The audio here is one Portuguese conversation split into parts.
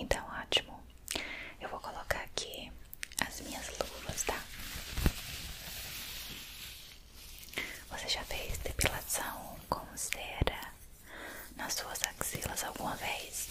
Então, ótimo. Eu vou colocar aqui as minhas luvas, tá? Você já fez depilação com cera nas suas axilas alguma vez?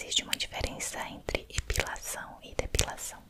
existe uma diferença entre epilação e depilação.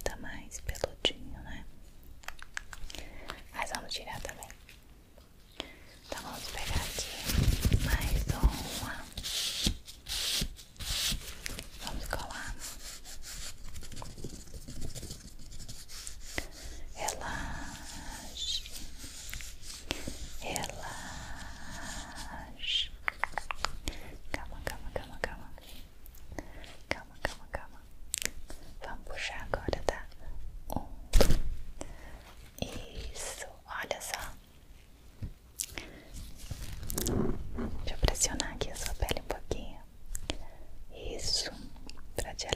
tá mais peludinho, né? Mas vamos tirar também. ya